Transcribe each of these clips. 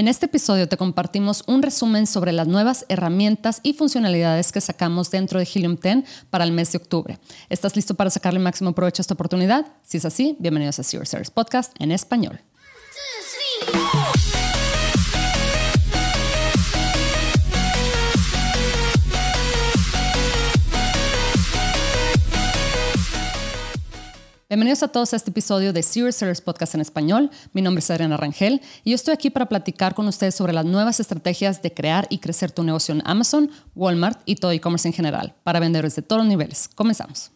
En este episodio te compartimos un resumen sobre las nuevas herramientas y funcionalidades que sacamos dentro de Helium 10 para el mes de octubre. ¿Estás listo para sacarle máximo provecho a esta oportunidad? Si es así, bienvenidos a Zero Service Podcast en español. Bienvenidos a todos a este episodio de Serious Sellers Podcast en español. Mi nombre es Adriana Rangel y yo estoy aquí para platicar con ustedes sobre las nuevas estrategias de crear y crecer tu negocio en Amazon, Walmart y todo e-commerce en general para vendedores de todos los niveles. Comenzamos.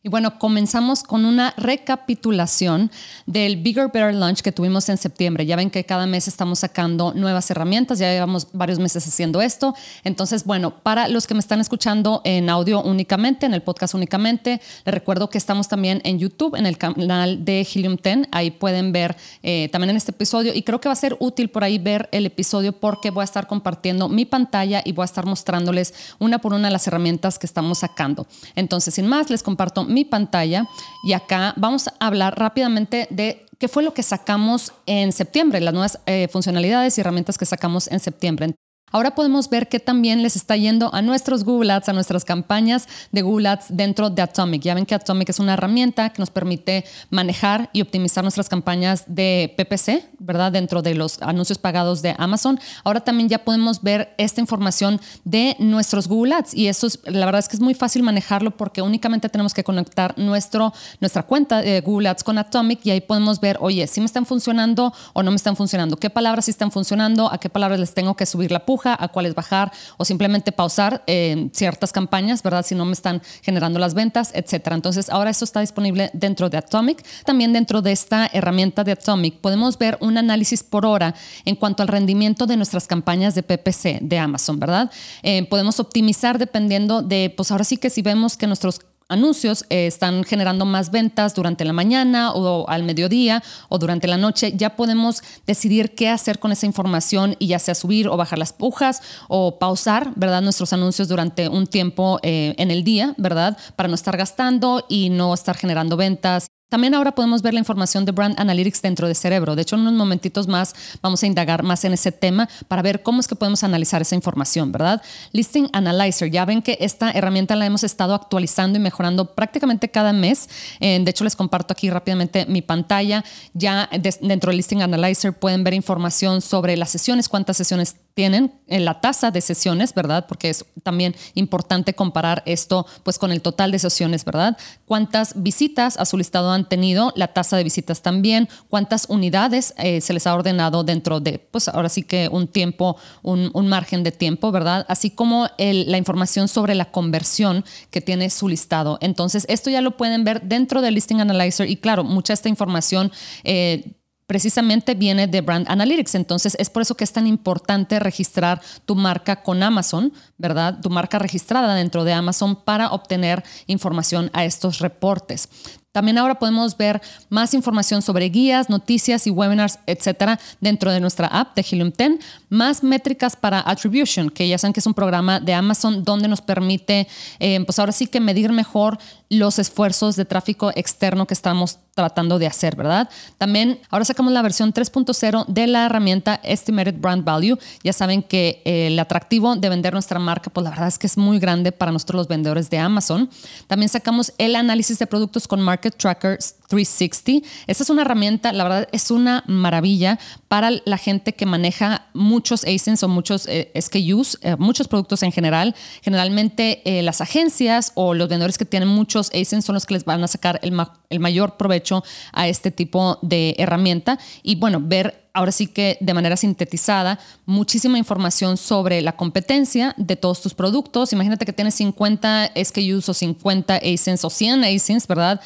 Y bueno, comenzamos con una recapitulación del Bigger Better Lunch que tuvimos en septiembre. Ya ven que cada mes estamos sacando nuevas herramientas, ya llevamos varios meses haciendo esto. Entonces, bueno, para los que me están escuchando en audio únicamente, en el podcast únicamente, les recuerdo que estamos también en YouTube, en el canal de Helium 10. Ahí pueden ver eh, también en este episodio y creo que va a ser útil por ahí ver el episodio porque voy a estar compartiendo mi pantalla y voy a estar mostrándoles una por una las herramientas que estamos sacando. Entonces, sin más, les comparto mi pantalla y acá vamos a hablar rápidamente de qué fue lo que sacamos en septiembre, las nuevas eh, funcionalidades y herramientas que sacamos en septiembre. Ahora podemos ver que también les está yendo a nuestros Google Ads, a nuestras campañas de Google Ads dentro de Atomic. Ya ven que Atomic es una herramienta que nos permite manejar y optimizar nuestras campañas de PPC, ¿verdad? Dentro de los anuncios pagados de Amazon. Ahora también ya podemos ver esta información de nuestros Google Ads y eso es, la verdad es que es muy fácil manejarlo porque únicamente tenemos que conectar nuestro, nuestra cuenta de Google Ads con Atomic y ahí podemos ver, oye, si me están funcionando o no me están funcionando, qué palabras sí están funcionando, a qué palabras les tengo que subir la puja a cuáles bajar o simplemente pausar eh, ciertas campañas, ¿verdad? Si no me están generando las ventas, etcétera. Entonces, ahora esto está disponible dentro de Atomic. También dentro de esta herramienta de Atomic podemos ver un análisis por hora en cuanto al rendimiento de nuestras campañas de PPC de Amazon, ¿verdad? Eh, podemos optimizar dependiendo de, pues ahora sí que si vemos que nuestros anuncios eh, están generando más ventas durante la mañana o al mediodía o durante la noche, ya podemos decidir qué hacer con esa información y ya sea subir o bajar las pujas o pausar, ¿verdad? Nuestros anuncios durante un tiempo eh, en el día, ¿verdad? Para no estar gastando y no estar generando ventas también ahora podemos ver la información de Brand Analytics dentro de Cerebro. De hecho, en unos momentitos más vamos a indagar más en ese tema para ver cómo es que podemos analizar esa información, ¿verdad? Listing Analyzer. Ya ven que esta herramienta la hemos estado actualizando y mejorando prácticamente cada mes. Eh, de hecho, les comparto aquí rápidamente mi pantalla. Ya dentro del Listing Analyzer pueden ver información sobre las sesiones, cuántas sesiones tienen en la tasa de sesiones, ¿verdad? Porque es también importante comparar esto pues con el total de sesiones, ¿verdad? Cuántas visitas a su listado han tenido, la tasa de visitas también, cuántas unidades eh, se les ha ordenado dentro de, pues ahora sí que un tiempo, un, margen de tiempo, ¿verdad? Así como la información sobre la conversión que tiene su listado. Entonces, esto ya lo pueden ver dentro del Listing Analyzer y claro, mucha esta información eh, precisamente viene de Brand Analytics. Entonces es por eso que es tan importante registrar tu marca con Amazon, ¿verdad? Tu marca registrada dentro de Amazon para obtener información a estos reportes. También ahora podemos ver más información sobre guías, noticias y webinars, etcétera, dentro de nuestra app de Helium 10. Más métricas para Attribution, que ya saben que es un programa de Amazon donde nos permite, eh, pues ahora sí que medir mejor los esfuerzos de tráfico externo que estamos tratando de hacer, ¿verdad? También ahora sacamos la versión 3.0 de la herramienta Estimated Brand Value. Ya saben que eh, el atractivo de vender nuestra marca, pues la verdad es que es muy grande para nosotros los vendedores de Amazon. También sacamos el análisis de productos con Market Tracker 360. Esta es una herramienta, la verdad es una maravilla para la gente que maneja muchos ASINs o muchos eh, SKUs, eh, muchos productos en general. Generalmente las agencias o los vendedores que tienen muchos muchos son los que les van a sacar el mayor provecho a este tipo de herramienta y bueno, ver ahora sí que de manera sintetizada, muchísima información sobre la competencia de todos tus productos. Imagínate que tienes 50 SKUs o 50 ASINs o 100 ASINs, ¿verdad?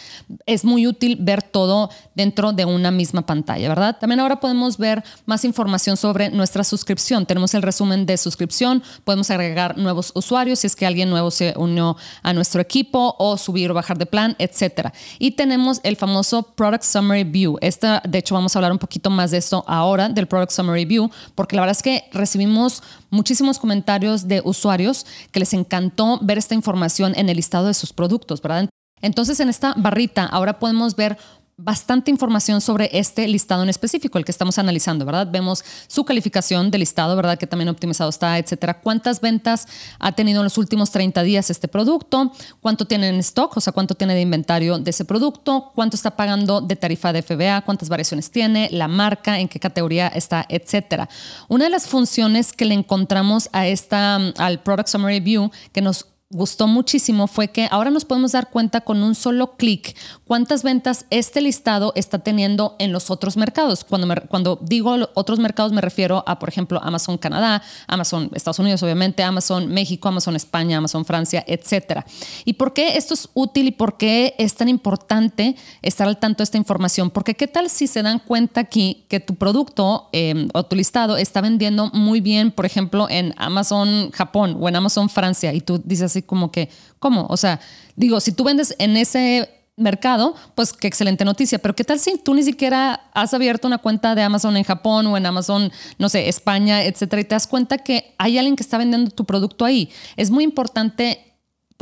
Es muy útil ver todo dentro de una misma pantalla, ¿verdad? También ahora podemos ver más información sobre nuestra suscripción. Tenemos el resumen de suscripción, podemos agregar nuevos usuarios si es que alguien nuevo se unió a nuestro equipo o subir o bajar de plan, etcétera. Y tenemos el famoso Product Summary View. Esta, de hecho, vamos a hablar un poquito más de esto ahora ahora del Product Summary View, porque la verdad es que recibimos muchísimos comentarios de usuarios que les encantó ver esta información en el listado de sus productos, ¿verdad? Entonces en esta barrita ahora podemos ver bastante información sobre este listado en específico, el que estamos analizando, ¿verdad? Vemos su calificación de listado, ¿verdad? Que también optimizado está, etcétera. ¿Cuántas ventas ha tenido en los últimos 30 días este producto? ¿Cuánto tiene en stock? O sea, ¿cuánto tiene de inventario de ese producto? ¿Cuánto está pagando de tarifa de FBA? ¿Cuántas variaciones tiene? ¿La marca? ¿En qué categoría está? Etcétera. Una de las funciones que le encontramos a esta, al Product Summary View que nos gustó muchísimo fue que ahora nos podemos dar cuenta con un solo clic cuántas ventas este listado está teniendo en los otros mercados. Cuando, cuando digo otros mercados me refiero a, por ejemplo, Amazon Canadá, Amazon Estados Unidos, obviamente, Amazon México, Amazon España, Amazon Francia, etc. ¿Y por qué esto es útil y por qué es tan importante estar al tanto de esta información? Porque qué tal si se dan cuenta aquí que tu producto em, o tu listado está vendiendo muy bien, por ejemplo, en Amazon Japón o en Amazon Francia y tú dices así, como que, ¿cómo? O sea, digo, si tú vendes en ese mercado, pues qué excelente noticia. Pero ¿qué tal si tú ni siquiera has abierto una cuenta de Amazon en Japón o en Amazon, no sé, España, etcétera, y te das cuenta que hay alguien que está vendiendo tu producto ahí? Es muy importante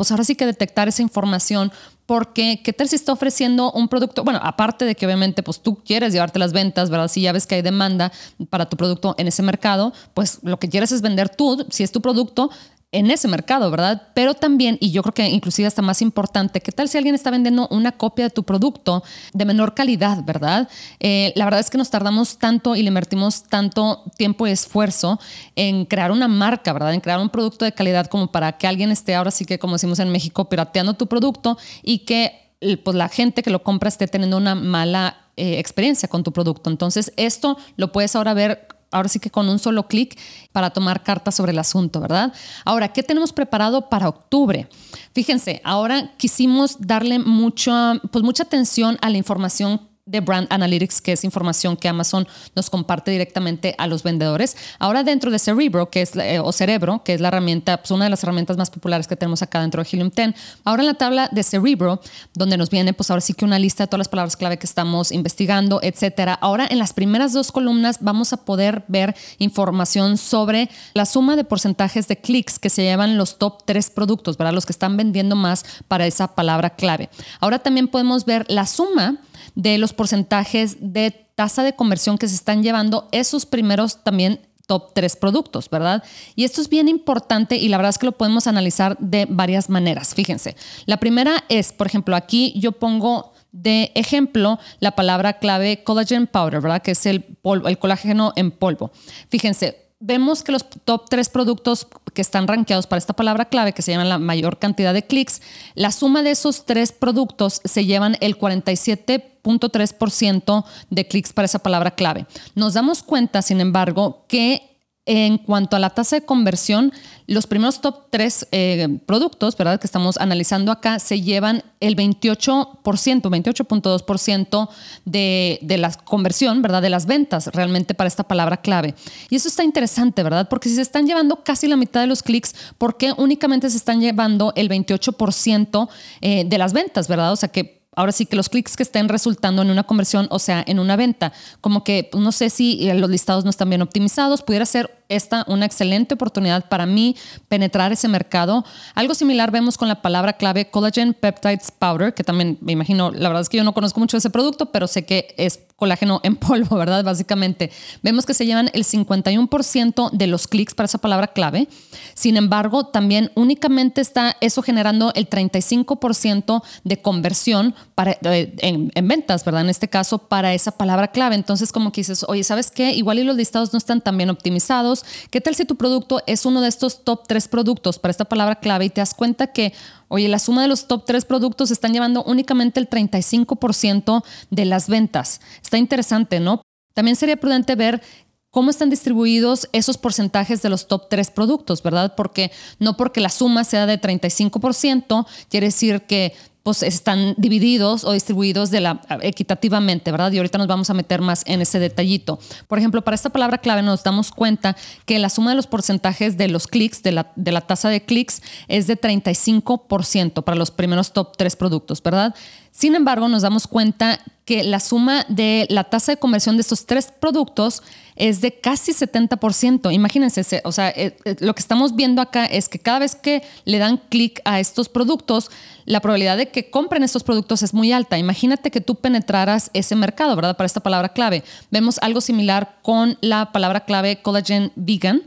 pues ahora sí que detectar esa información porque qué tal si está ofreciendo un producto, bueno, aparte de que obviamente pues tú quieres llevarte las ventas, ¿verdad? Si ya ves que hay demanda para tu producto en ese mercado, pues lo que quieres es vender tú, si es tu producto, en ese mercado, ¿verdad? Pero también, y yo creo que inclusive hasta más importante, ¿qué tal si alguien está vendiendo una copia de tu producto de menor calidad, ¿verdad? Eh, la verdad es que nos tardamos tanto y le invertimos tanto tiempo y esfuerzo en crear una marca, ¿verdad? En crear un producto de calidad como para que alguien esté ahora sí que, como decimos en México, pirateando tu producto y que pues, la gente que lo compra esté teniendo una mala eh, experiencia con tu producto. Entonces, esto lo puedes ahora ver ahora sí que con un solo clic para tomar cartas sobre el asunto, ¿verdad? Ahora, ¿qué tenemos preparado para octubre? Fíjense, ahora quisimos darle mucha, pues mucha atención a la información de Brand Analytics, que es información que Amazon nos comparte directamente a los vendedores. Ahora dentro de Cerebro, que es, eh, o Cerebro, que es la herramienta, pues una de las herramientas más populares que tenemos acá dentro de Helium 10, ahora en la tabla de Cerebro, donde nos viene pues ahora sí que una lista de todas las palabras clave que estamos investigando, etcétera. Ahora en las primeras dos columnas vamos a poder ver información sobre la suma de porcentajes de clics que se llevan los top tres productos, ¿verdad? Los que están vendiendo más para esa palabra clave. Ahora también podemos ver la suma de los porcentajes de tasa de conversión que se están llevando esos primeros también top tres productos, ¿verdad? Y esto es bien importante y la verdad es que lo podemos analizar de varias maneras. Fíjense, la primera es, por ejemplo, aquí yo pongo de ejemplo la palabra clave collagen powder, ¿verdad? Que es el, polvo, el colágeno en polvo. Fíjense, vemos que los top tres productos que están rankeados para esta palabra clave, que se llaman la mayor cantidad de clics, la suma de esos tres productos se llevan el 47.3% de clics para esa palabra clave. Nos damos cuenta, sin embargo, que en cuanto a la tasa de conversión, los primeros top tres eh, productos, ¿verdad? Que estamos analizando acá, se llevan el 28%, 28.2% de, de la conversión, ¿verdad? De las ventas realmente para esta palabra clave. Y eso está interesante, ¿verdad? Porque si se están llevando casi la mitad de los clics, ¿por qué únicamente se están llevando el 28% eh, de las ventas, ¿verdad? O sea que ahora sí que los clics que estén resultando en una conversión, o sea, en una venta, como que pues, no sé si eh, los listados no están bien optimizados, pudiera ser esta una excelente oportunidad para mí penetrar ese mercado. Algo similar vemos con la palabra clave Collagen Peptides Powder, que también me imagino, la verdad es que yo no conozco mucho ese producto, pero sé que es colágeno en polvo, ¿verdad? Básicamente, vemos que se llevan el 51% de los clics para esa palabra clave. Sin embargo, también únicamente está eso generando el 35% de conversión para, eh, en, en, ventas, ¿verdad? En este caso, para esa palabra clave. Entonces, como que dices, oye, ¿sabes qué? Igual y los listados no están tan bien optimizados. ¿Qué tal si tu producto es uno de estos top 3 productos para esta palabra clave y te das cuenta que Oye, la suma de los top tres productos están llevando únicamente el 35% de las ventas. Está interesante, ¿no? También sería prudente ver cómo están distribuidos esos porcentajes de los top tres productos, ¿verdad? Porque no porque la suma sea de 35%, quiere decir que pues están divididos o distribuidos de la, equitativamente, ¿verdad? Y ahorita nos vamos a meter más en ese detallito. Por ejemplo, para esta palabra clave nos damos cuenta que la suma de los porcentajes de los clics, de la, de la tasa de clics, es de 35% para los primeros top tres productos, ¿verdad? Sin embargo, nos damos cuenta que la suma de la tasa de conversión de estos tres productos es de casi 70%. Imagínense, o sea, eh, eh, lo que estamos viendo acá es que cada vez que le dan clic a estos productos, la probabilidad de que compren estos productos es muy alta. Imagínate que tú penetraras ese mercado, ¿verdad? Para esta palabra clave. Vemos algo similar con la palabra clave collagen vegan.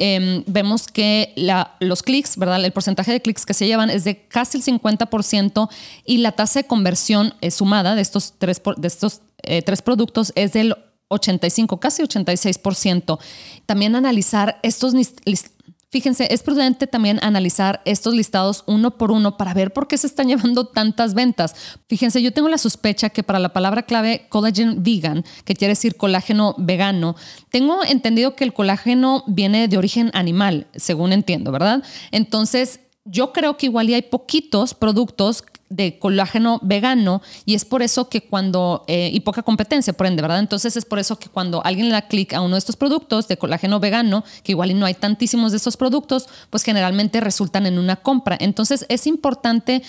Em, vemos que los clics, ¿verdad? El porcentaje de clics que se llevan es de casi el 50% y la tasa de conversión eh, sumada de estos tres, de estos, eh, tres productos es del 85, casi 86%. También analizar estos Fíjense, es prudente también analizar estos listados uno por uno para ver por qué se están llevando tantas ventas. Fíjense, yo tengo la sospecha que para la palabra clave collagen vegan, que quiere decir colágeno vegano, tengo entendido que el colágeno viene de origen animal, según entiendo, ¿verdad? Entonces, yo creo que igual y hay poquitos productos de colágeno vegano y es por eso que cuando, eh, y poca competencia, por ende, ¿verdad? Entonces es por eso que cuando alguien le da clic a uno de estos productos de colágeno vegano, que igual y no hay tantísimos de estos productos, pues generalmente resultan en una compra. Entonces es importante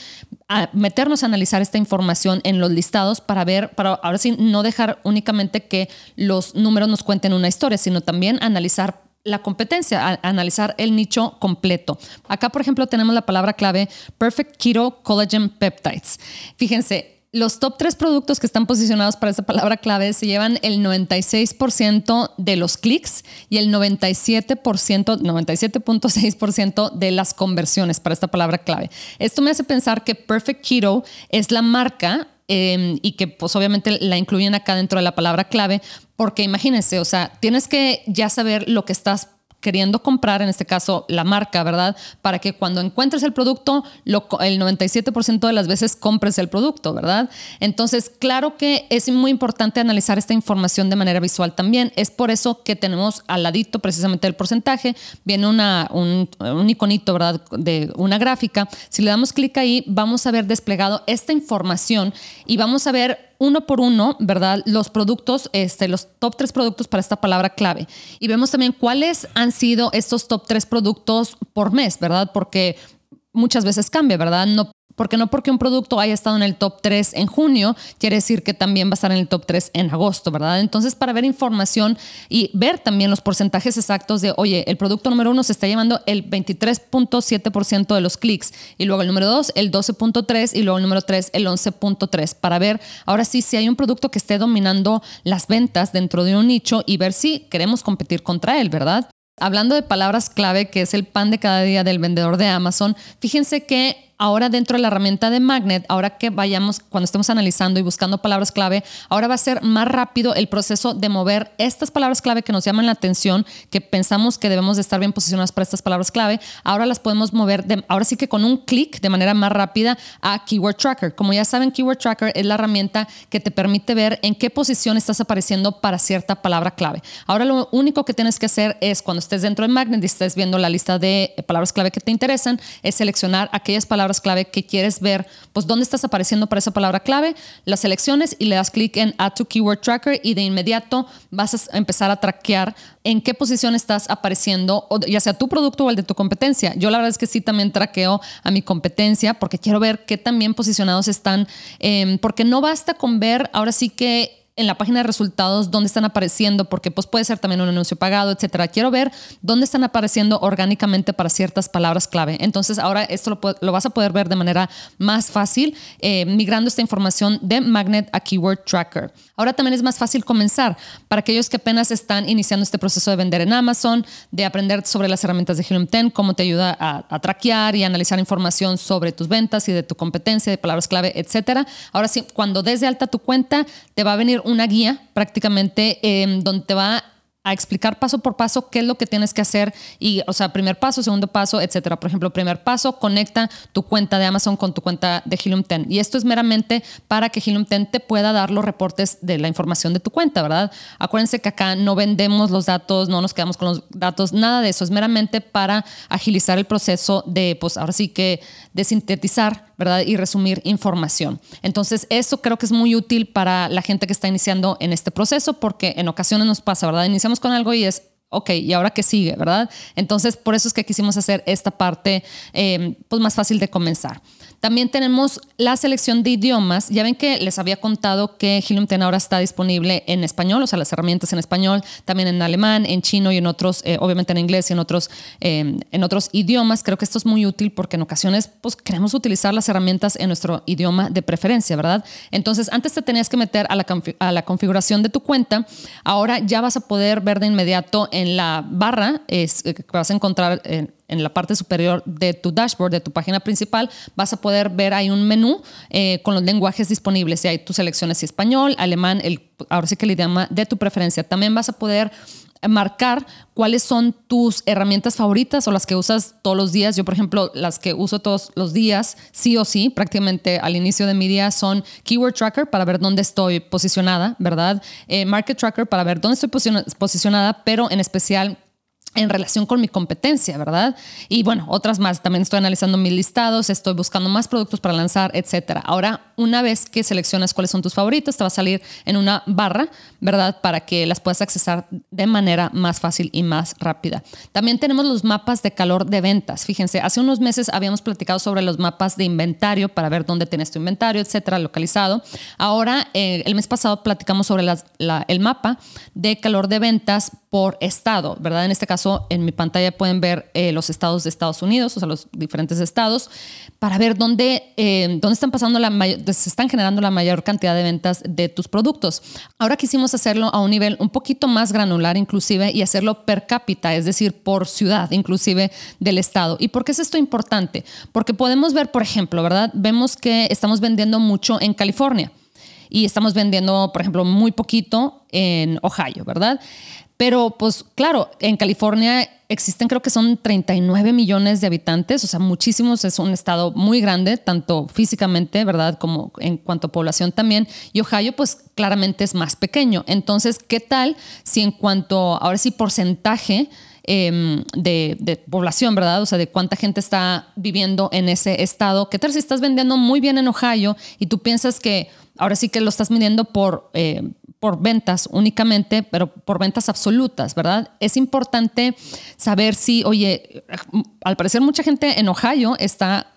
ah, meternos a analizar esta información en los listados para ver, para ahora sí no dejar únicamente que los números nos cuenten una historia, sino también analizar la competencia, analizar el nicho completo. Acá, por ejemplo, tenemos la palabra clave Perfect Keto Collagen Peptides. Fíjense, los top tres productos que están posicionados para esta palabra clave se llevan el 96% de los clics y el 97%, 97.6% de las conversiones para esta palabra clave. Esto me hace pensar que Perfect Keto es la marca Em, y que pues obviamente la incluyen acá dentro de la palabra clave, porque imagínense, o sea, tienes que ya saber lo que estás queriendo comprar, en este caso la marca, ¿verdad? Para que cuando encuentres el producto, el 97% de las veces compres el producto, ¿verdad? Entonces, claro que es muy importante analizar esta información de manera visual también. Es por eso que tenemos al ladito precisamente el porcentaje, viene una, un, un iconito, ¿verdad? De una gráfica. Si le damos clic ahí, vamos a ver desplegado esta información y vamos a ver uno por uno, ¿verdad? Los productos, este, los top tres productos para esta palabra clave. Y vemos también cuáles han sido estos top tres productos por mes, ¿verdad? Porque muchas veces cambia, ¿verdad? No porque no porque un producto haya estado en el top 3 en junio, quiere decir que también va a estar en el top 3 en agosto, ¿verdad? Entonces, para ver información y ver también los porcentajes exactos de, oye, el producto número uno se está llevando el 23.7% de los clics y luego el número 2 el 12.3 y luego el número 3 el 11.3 para ver ahora sí si hay un producto que esté dominando las ventas dentro de un nicho y ver si queremos competir contra él, ¿verdad? Hablando de palabras clave, que es el pan de cada día del vendedor de Amazon, fíjense que ahora dentro de la herramienta de Magnet, ahora que vayamos, cuando estemos analizando y buscando palabras clave, ahora va a ser más rápido el proceso de mover estas palabras clave que nos llaman la atención, que pensamos que debemos de estar bien posicionadas para estas palabras clave, ahora las podemos mover, de, ahora sí que con un clic de manera más rápida a Keyword Tracker. Como ya saben, Keyword Tracker es la herramienta que te permite ver en qué posición estás apareciendo para cierta palabra clave. Ahora lo único que tienes que hacer es cuando estés dentro de Magnet y estés viendo la lista de palabras clave que te interesan, es seleccionar aquellas palabras clave que quieres ver, pues dónde estás apareciendo para esa palabra clave, las selecciones y le das clic en Add to Keyword Tracker y de inmediato vas a empezar a traquear en qué posición estás apareciendo, ya sea tu producto o el de tu competencia. Yo la verdad es que sí también traqueo a mi competencia porque quiero ver qué tan bien posicionados están, em, porque no basta con ver ahora sí que en la página de resultados dónde están apareciendo, porque pues puede ser también un anuncio pagado, etcétera. Quiero ver dónde están apareciendo orgánicamente para ciertas palabras clave. Entonces ahora esto lo, vas a poder ver de manera más fácil eh, migrando esta información de Magnet a Keyword Tracker. Ahora también es más fácil comenzar para aquellos que apenas están iniciando este proceso de vender en Amazon, de aprender sobre las herramientas de Helium 10, cómo te ayuda a, a traquear y analizar información sobre tus ventas y de tu competencia, de palabras clave, etcétera. Ahora sí, cuando des de alta tu cuenta, te va a venir una guía prácticamente eh, donde te va a explicar paso por paso qué es lo que tienes que hacer y, o sea, primer paso, segundo paso, etcétera. Por ejemplo, primer paso, conecta tu cuenta de Amazon con tu cuenta de Helium 10. Y esto es meramente para que Helium 10 te pueda dar los reportes de la información de tu cuenta, ¿verdad? Acuérdense que acá no vendemos los datos, no nos quedamos con los datos, nada de eso. Es meramente para agilizar el proceso de, pues ahora sí que, de sintetizar ¿verdad? Y resumir información. Entonces, eso creo que es muy útil para la gente que está iniciando en este proceso, porque en ocasiones nos pasa, ¿verdad? Iniciamos con algo y es, ok, ¿y ahora qué sigue, verdad? Entonces, por eso es que quisimos hacer esta parte eh, pues más fácil de comenzar. También tenemos la selección de idiomas. Ya ven que les había contado que Helium 10 ahora está disponible en español, o sea, las herramientas en español, también en alemán, en chino y en otros, eh, obviamente en inglés y en otros, eh, en otros idiomas. Creo que esto es muy útil porque en ocasiones pues, queremos utilizar las herramientas en nuestro idioma de preferencia, ¿verdad? Entonces, antes te tenías que meter a la, a la configuración de tu cuenta. Ahora ya vas a poder ver de inmediato en la barra es, que vas a encontrar en en la parte superior de tu dashboard, de tu página principal, vas a poder ver ahí un menú eh, con los lenguajes disponibles. Y ahí tú seleccionas español, alemán, el, ahora sí que el idioma de tu preferencia. También vas a poder marcar cuáles son tus herramientas favoritas o las que usas todos los días. Yo, por ejemplo, las que uso todos los días, sí o sí, prácticamente al inicio de mi día son Keyword Tracker para ver dónde estoy posicionada, ¿verdad? Eh, Market Tracker para ver dónde estoy posicionada, pero en especial en relación con mi competencia, ¿verdad? Y bueno, otras más. También estoy analizando mis listados, estoy buscando más productos para lanzar, etcétera. Ahora, una vez que seleccionas cuáles son tus favoritos, te va a salir en una barra, ¿verdad? Para que las puedas accesar de manera más fácil y más rápida. También tenemos los mapas de calor de ventas. Fíjense, hace unos meses habíamos platicado sobre los mapas de inventario para ver dónde tienes tu inventario, etcétera, localizado. Ahora, eh, el mes pasado platicamos sobre el mapa de calor de ventas por estado, ¿verdad? En este caso, en mi pantalla pueden ver eh, los estados de Estados Unidos, o sea, los diferentes estados, para ver dónde, eh, dónde están pasando la se están generando la mayor cantidad de ventas de tus productos. Ahora quisimos hacerlo a un nivel un poquito más granular, inclusive, y hacerlo per cápita, es decir, por ciudad, inclusive del estado. ¿Y por qué es esto importante? Porque podemos ver, por ejemplo, ¿verdad? Vemos que estamos vendiendo mucho en California y estamos vendiendo, por ejemplo, muy poquito en Ohio, ¿verdad? Pero pues claro, en California existen creo que son 39 millones de habitantes, o sea, muchísimos, es un estado muy grande, tanto físicamente, ¿verdad? Como en cuanto a población también. Y Ohio pues claramente es más pequeño. Entonces, ¿qué tal si en cuanto, ahora sí, porcentaje em, de, de, población, ¿verdad? O sea, de cuánta gente está viviendo en ese estado. ¿Qué tal si estás vendiendo muy bien en Ohio y tú piensas que ahora sí que lo estás midiendo por, eh, por ventas únicamente, pero por ventas absolutas, ¿verdad? Es importante saber si, oye, al parecer mucha gente en Ohio está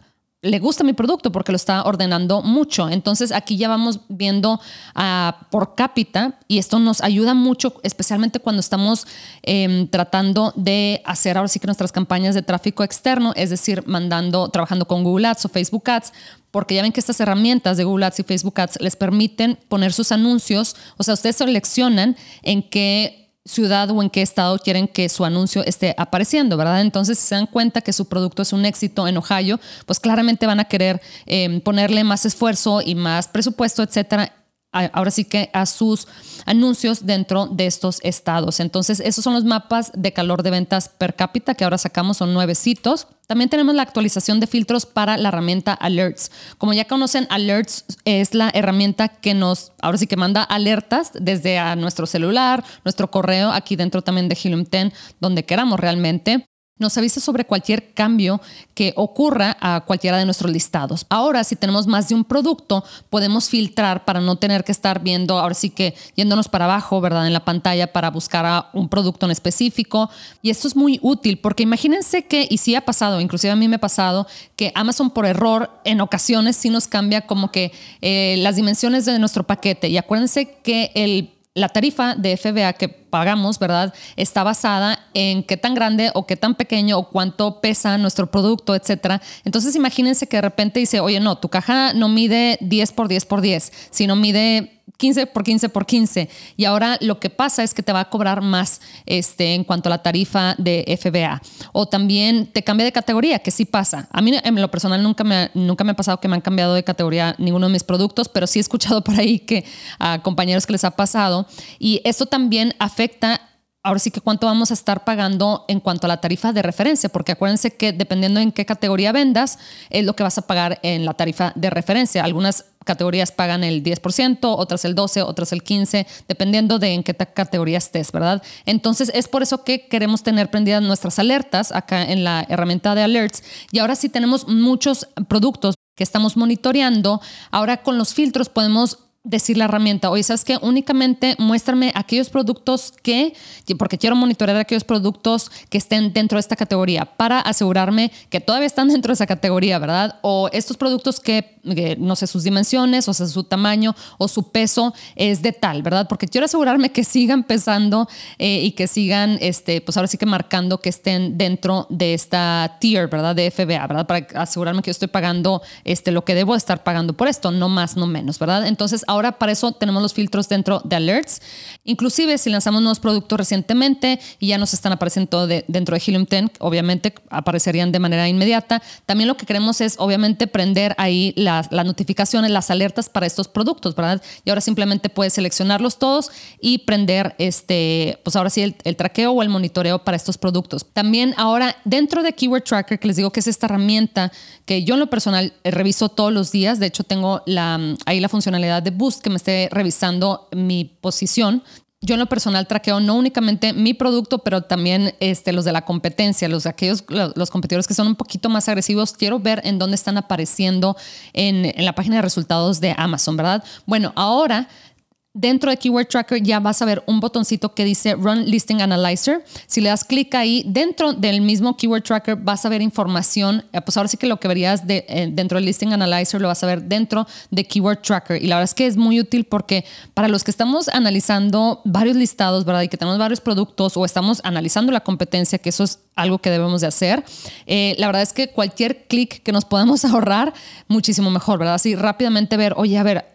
le gusta mi producto porque lo está ordenando mucho. Entonces aquí ya vamos viendo uh, por cápita y esto nos ayuda mucho, especialmente cuando estamos em, tratando de hacer ahora sí que nuestras campañas de tráfico externo, es decir, mandando, trabajando con Google Ads o Facebook Ads, porque ya ven que estas herramientas de Google Ads y Facebook Ads les permiten poner sus anuncios, o sea, ustedes seleccionan en qué ciudad o en qué estado quieren que su anuncio esté apareciendo, ¿verdad? Entonces, si se dan cuenta que su producto es un éxito en Ohio, pues claramente van a querer em, ponerle más esfuerzo y más presupuesto, etcétera, ahora sí que a sus anuncios dentro de estos estados. Entonces, esos son los mapas de calor de ventas per cápita que ahora sacamos, son nuevecitos. También tenemos la actualización de filtros para la herramienta Alerts. Como ya conocen, Alerts es la herramienta que nos, ahora sí que manda alertas desde a nuestro celular, nuestro correo, aquí dentro también de Helium 10, donde queramos realmente nos avisa sobre cualquier cambio que ocurra a cualquiera de nuestros listados. Ahora, si tenemos más de un producto, podemos filtrar para no tener que estar viendo, ahora sí que yéndonos para abajo, ¿verdad? En la pantalla para buscar a un producto en específico. Y esto es muy útil porque imagínense que, y sí ha pasado, inclusive a mí me ha pasado, que Amazon por error en ocasiones sí nos cambia como que eh, las dimensiones de nuestro paquete. Y acuérdense que la tarifa de FBA que pagamos, ¿verdad? Está basada en qué tan grande o qué tan pequeño o cuánto pesa nuestro producto, etcétera. Entonces imagínense que de repente dice, oye, no, tu caja no mide 10 por 10 por 10, sino mide 15 por 15 por 15. Y ahora lo que pasa es que te va a cobrar más este, en cuanto a la tarifa de FBA. O también te cambia de categoría, que sí pasa. A mí en lo personal nunca me, nunca me ha pasado que me han cambiado de categoría ninguno de mis productos, pero sí he escuchado por ahí que a compañeros que les ha pasado. Y esto también afecta ahora sí que cuánto vamos a estar pagando en cuanto a la tarifa de referencia, porque acuérdense que dependiendo en qué categoría vendas, es lo que vas a pagar en la tarifa de referencia. Algunas categorías pagan el 10%, otras el 12%, otras el 15%, dependiendo de en qué categoría estés, ¿verdad? Entonces es por eso que queremos tener prendidas nuestras alertas acá en la herramienta de alerts. Y ahora sí tenemos muchos productos que estamos monitoreando. Ahora con los filtros podemos decir la herramienta, oye, ¿sabes qué? Únicamente muéstrame aquellos productos que, porque quiero monitorear aquellos productos que estén dentro de esta categoría para asegurarme que todavía están dentro de esa categoría, ¿verdad? O estos productos que, no sé, sus dimensiones, o sea, su tamaño o su peso es de tal, ¿verdad? Porque quiero asegurarme que sigan pesando eh, y que sigan, este, pues ahora sí que marcando que estén dentro de esta tier, ¿verdad? De FBA, ¿verdad? Para asegurarme que yo estoy pagando este, lo que debo estar pagando por esto, no más, no menos, ¿verdad? Entonces, Ahora para eso tenemos los filtros dentro de Alerts. Inclusive si lanzamos nuevos productos recientemente y ya nos están apareciendo dentro de Helium 10, obviamente aparecerían de manera inmediata. También lo que queremos es obviamente prender ahí las, notificaciones, las alertas para estos productos, ¿verdad? Y ahora simplemente puedes seleccionarlos todos y prender este, pues ahora sí el, el traqueo o el monitoreo para estos productos. También ahora dentro de Keyword Tracker, que les digo que es esta herramienta que yo en lo personal reviso todos los días, de hecho tengo la, ahí la funcionalidad de que me esté revisando mi posición. Yo en lo personal traqueo no únicamente mi producto, pero también este, los de la competencia, los aquellos, los competidores que son un poquito más agresivos. Quiero ver en dónde están apareciendo en, en la página de resultados de Amazon, ¿verdad? Bueno, ahora Dentro de Keyword Tracker ya vas a ver un botoncito que dice Run Listing Analyzer. Si le das clic ahí, dentro del mismo Keyword Tracker vas a ver información. Eh, pues ahora sí que lo que verías de, eh, dentro del Listing Analyzer lo vas a ver dentro de Keyword Tracker. Y la verdad es que es muy útil porque para los que estamos analizando varios listados, ¿verdad? Y que tenemos varios productos o estamos analizando la competencia, que eso es algo que debemos de hacer. Eh, la verdad es que cualquier clic que nos podamos ahorrar, muchísimo mejor, ¿verdad? Así rápidamente ver, oye, a ver,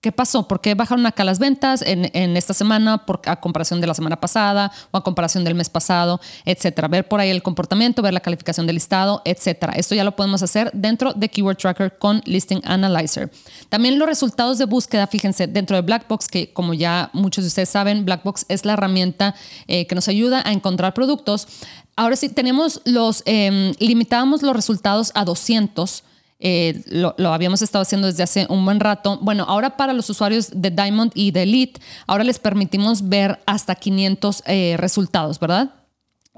¿Qué pasó? ¿Por qué bajaron acá las ventas en, esta semana por, a comparación de la semana pasada o a comparación del mes pasado, etcétera? Ver por ahí el comportamiento, ver la calificación del listado, etcétera. Esto ya lo podemos hacer dentro de Keyword Tracker con Listing Analyzer. También los resultados de búsqueda, fíjense, dentro de Blackbox, que como ya muchos de ustedes saben, Blackbox es la herramienta eh, que nos ayuda a encontrar productos. Ahora sí, tenemos los, eh, limitábamos los resultados a 200 eh, lo, habíamos estado haciendo desde hace un buen rato. Bueno, ahora para los usuarios de Diamond y de Elite, ahora les permitimos ver hasta 500 eh, resultados, ¿verdad?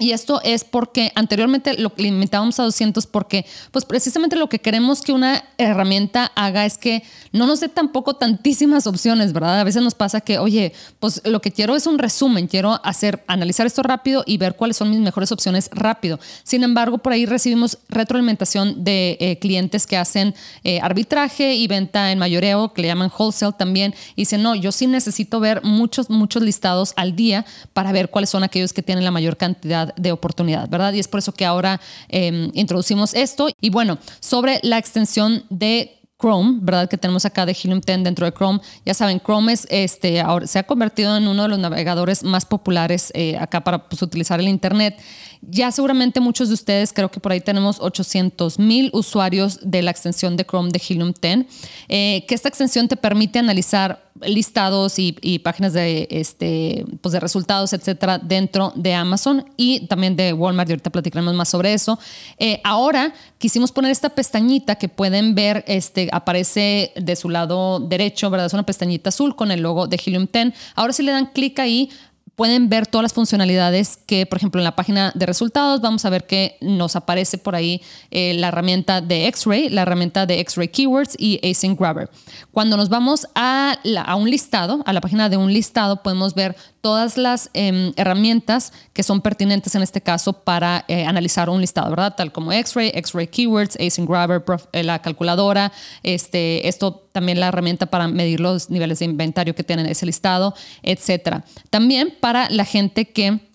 Y esto es porque anteriormente lo limitábamos a 200 porque pues precisamente lo que queremos que una herramienta haga es que no nos dé tampoco tantísimas opciones, ¿verdad? A veces nos pasa que, oye, pues lo que quiero es un resumen, quiero hacer, analizar esto rápido y ver cuáles son mis mejores opciones rápido. Sin embargo, por ahí recibimos retroalimentación de eh, clientes que hacen eh, arbitraje y venta en mayoreo, que le llaman wholesale también, y dicen, no, yo sí necesito ver muchos, muchos listados al día para ver cuáles son aquellos que tienen la mayor cantidad de oportunidad, ¿verdad? Y es por eso que ahora em, introducimos esto. Y bueno, sobre la extensión de Chrome, ¿verdad? Que tenemos acá de Helium 10 dentro de Chrome. Ya saben, Chrome es, este, ahora, se ha convertido en uno de los navegadores más populares eh, acá para pues, utilizar el Internet. Ya seguramente muchos de ustedes, creo que por ahí tenemos 800 mil usuarios de la extensión de Chrome de Helium 10, eh, que esta extensión te permite analizar listados y, páginas de, este, pues de resultados, etcétera, dentro de Amazon y también de Walmart. Y ahorita platicaremos más sobre eso. Eh, ahora quisimos poner esta pestañita que pueden ver, este, aparece de su lado derecho, ¿verdad? Es una pestañita azul con el logo de Helium 10. Ahora si le dan clic ahí, pueden ver todas las funcionalidades que, por ejemplo, en la página de resultados vamos a ver que nos aparece por ahí eh, la herramienta de X-Ray, la herramienta de X-Ray Keywords y Async Grabber. Cuando nos vamos a, un listado, a la página de un listado, podemos ver todas las em, herramientas que son pertinentes en este caso para eh, analizar un listado, ¿verdad? Tal como X-Ray, X-Ray Keywords, Async Grabber, eh, la calculadora, este, esto también la herramienta para medir los niveles de inventario que tienen ese listado, etcétera. También para la gente que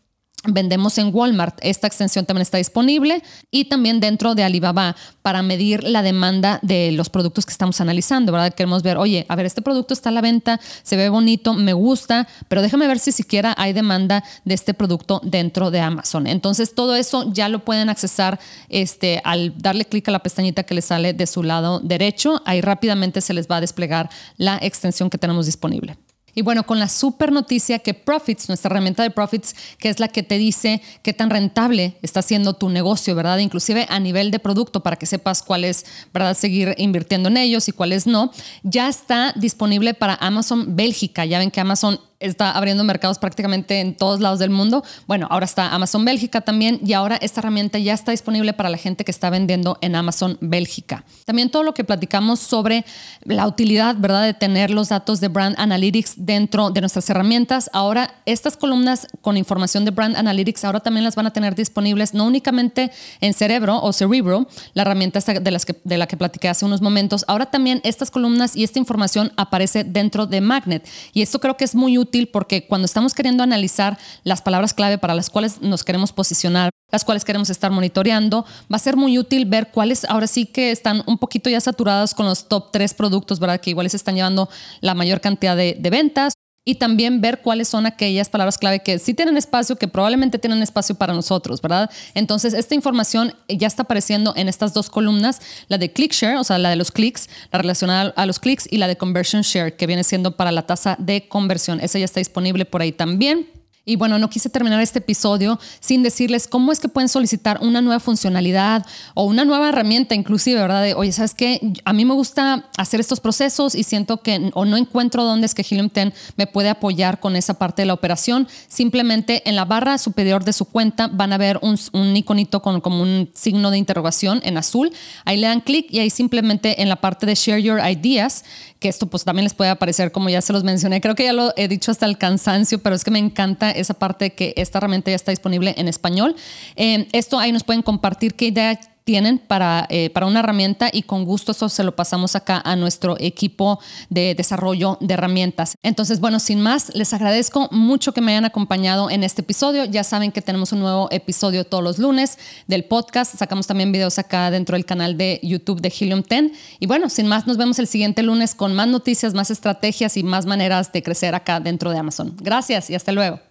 vendemos en Walmart. Esta extensión también está disponible y también dentro de Alibaba para medir la demanda de los productos que estamos analizando, ¿verdad? Queremos ver, oye, a ver, este producto está a la venta, se ve bonito, me gusta, pero déjame ver si siquiera hay demanda de este producto dentro de Amazon. Entonces, todo eso ya lo pueden accesar este, al darle clic a la pestañita que les sale de su lado derecho. Ahí rápidamente se les va a desplegar la extensión que tenemos disponible. Y bueno, con la super noticia que Profits, nuestra herramienta de Profits, que es la que te dice qué tan rentable está siendo tu negocio, ¿verdad? Inclusive a nivel de producto para que sepas cuál es, ¿verdad? Seguir invirtiendo en ellos y cuáles no, ya está disponible para Amazon Bélgica. Ya ven que Amazon está abriendo mercados prácticamente en todos lados del mundo. Bueno, ahora está Amazon Bélgica también y ahora esta herramienta ya está disponible para la gente que está vendiendo en Amazon Bélgica. También todo lo que platicamos sobre la utilidad, ¿verdad?, de tener los datos de Brand Analytics dentro de nuestras herramientas. Ahora, estas columnas con información de Brand Analytics ahora también las van a tener disponibles no únicamente en Cerebro o Cerebro, la herramienta de, las que, de la que platiqué hace unos momentos, ahora también estas columnas y esta información aparece dentro de Magnet. Y esto creo que es muy útil porque cuando estamos queriendo analizar las palabras clave para las cuales nos queremos posicionar, las cuales queremos estar monitoreando, va a ser muy útil ver cuáles ahora sí que están un poquito ya saturados con los top tres productos, ¿verdad? Que igual se están llevando la mayor cantidad de ventas y también ver cuáles son aquellas palabras clave que sí tienen espacio, que probablemente tienen espacio para nosotros, ¿verdad? Entonces, esta información ya está apareciendo en estas dos columnas, la de click share, o sea, la de los clics, la relacionada a los clics y la de conversion share, que viene siendo para la tasa de conversión. Esa ya está disponible por ahí también. Y bueno, no quise terminar este episodio sin decirles cómo es que pueden solicitar una nueva funcionalidad o una nueva herramienta, inclusive, ¿verdad? De, oye, ¿sabes qué? A mí me gusta hacer estos procesos y siento que o no encuentro dónde es que Helium 10 me puede apoyar con esa parte de la operación. Simplemente en la barra superior de su cuenta van a ver un, un iconito con como un signo de interrogación en azul. Ahí le dan clic y ahí simplemente en la parte de Share Your Ideas, que esto pues también les puede aparecer como ya se los mencioné. Creo que ya lo he dicho hasta el cansancio, pero es que me encanta esa parte que esta herramienta ya está disponible en español. Eh, esto ahí nos pueden compartir qué idea tienen para, eh, para una herramienta y con gusto eso se lo pasamos acá a nuestro equipo de desarrollo de herramientas. Entonces, bueno, sin más, les agradezco mucho que me hayan acompañado en este episodio. Ya saben que tenemos un nuevo episodio todos los lunes del podcast. Sacamos también videos acá dentro del canal de YouTube de Helium 10. Y bueno, sin más, nos vemos el siguiente lunes con más noticias, más estrategias y más maneras de crecer acá dentro de Amazon. Gracias y hasta luego.